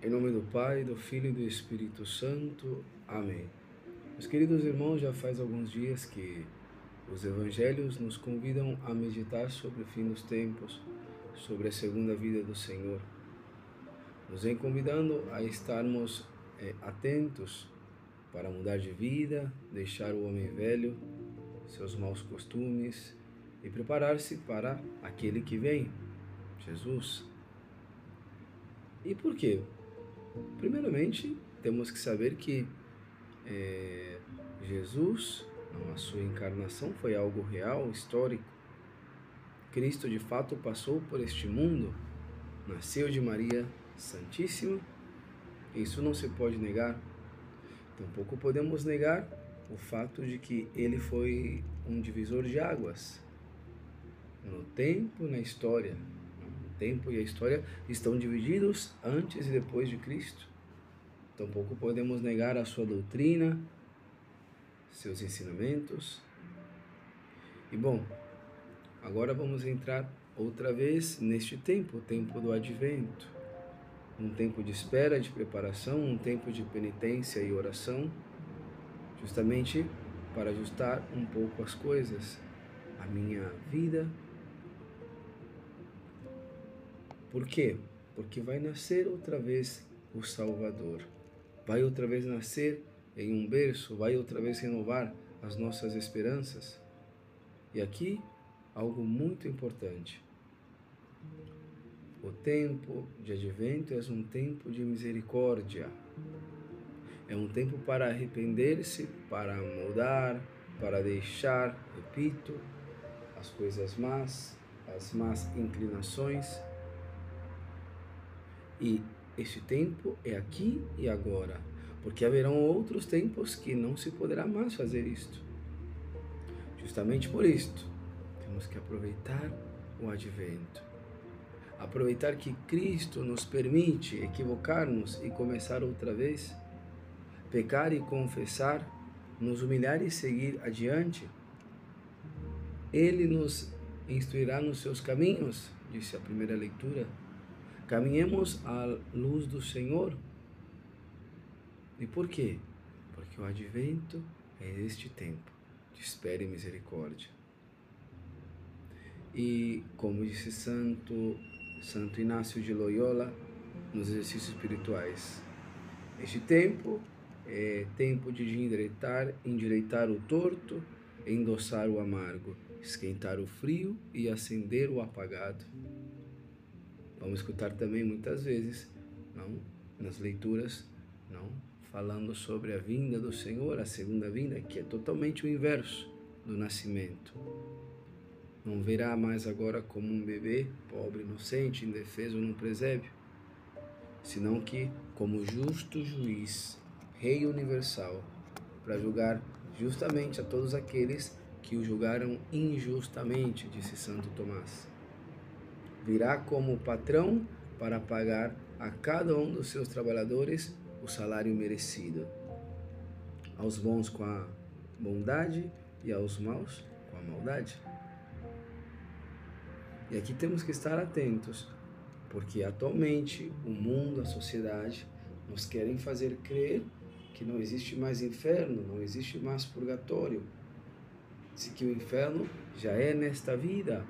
Em nome do Pai, do Filho e do Espírito Santo. Amém. Meus queridos irmãos, já faz alguns dias que os evangelhos nos convidam a meditar sobre o fim dos tempos, sobre a segunda vida do Senhor. Nos vem convidando a estarmos é, atentos para mudar de vida, deixar o homem velho, seus maus costumes e preparar-se para aquele que vem, Jesus. E por quê? Primeiramente, temos que saber que é, Jesus, a sua encarnação, foi algo real, histórico. Cristo de fato passou por este mundo, nasceu de Maria Santíssima, isso não se pode negar. Tampouco podemos negar o fato de que ele foi um divisor de águas no tempo, na história. Tempo e a história estão divididos antes e depois de Cristo. Tampouco podemos negar a sua doutrina, seus ensinamentos. E bom, agora vamos entrar outra vez neste tempo, o tempo do advento. Um tempo de espera, de preparação, um tempo de penitência e oração, justamente para ajustar um pouco as coisas, a minha vida por quê? Porque vai nascer outra vez o Salvador. Vai outra vez nascer em um berço, vai outra vez renovar as nossas esperanças. E aqui, algo muito importante. O tempo de advento é um tempo de misericórdia. É um tempo para arrepender-se, para mudar, para deixar, repito, as coisas más, as más inclinações e este tempo é aqui e agora, porque haverão outros tempos que não se poderá mais fazer isto. Justamente por isto, temos que aproveitar o advento. Aproveitar que Cristo nos permite equivocar-nos e começar outra vez, pecar e confessar, nos humilhar e seguir adiante. Ele nos instruirá nos seus caminhos, disse a primeira leitura Caminhemos à luz do Senhor. E por quê? Porque o advento é este tempo de espera e misericórdia. E como disse Santo Santo Inácio de Loyola nos exercícios espirituais, este tempo é tempo de endireitar, endireitar o torto, endossar o amargo, esquentar o frio e acender o apagado. Vamos escutar também muitas vezes, não, nas leituras, não, falando sobre a vinda do Senhor, a segunda vinda, que é totalmente o inverso do nascimento. Não verá mais agora como um bebê, pobre, inocente, indefeso num presépio, senão que como justo juiz, rei universal, para julgar justamente a todos aqueles que o julgaram injustamente, disse Santo Tomás virá como patrão para pagar a cada um dos seus trabalhadores o salário merecido. Aos bons com a bondade e aos maus com a maldade. E aqui temos que estar atentos, porque atualmente o mundo, a sociedade, nos querem fazer crer que não existe mais inferno, não existe mais purgatório. Se que o inferno já é nesta vida,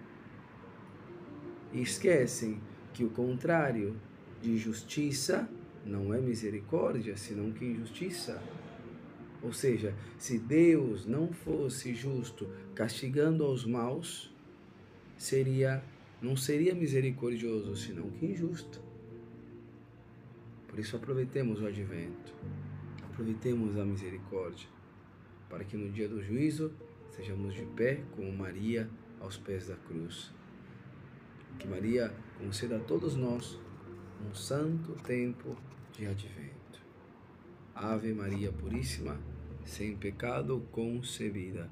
e esquecem que o contrário de justiça não é misericórdia, senão que injustiça. Ou seja, se Deus não fosse justo castigando aos maus, seria não seria misericordioso, senão que injusto. Por isso aproveitemos o advento. Aproveitemos a misericórdia, para que no dia do juízo sejamos de pé como Maria aos pés da cruz. Que Maria conceda a todos nós um santo tempo de advento. Ave Maria Puríssima, sem pecado concebida.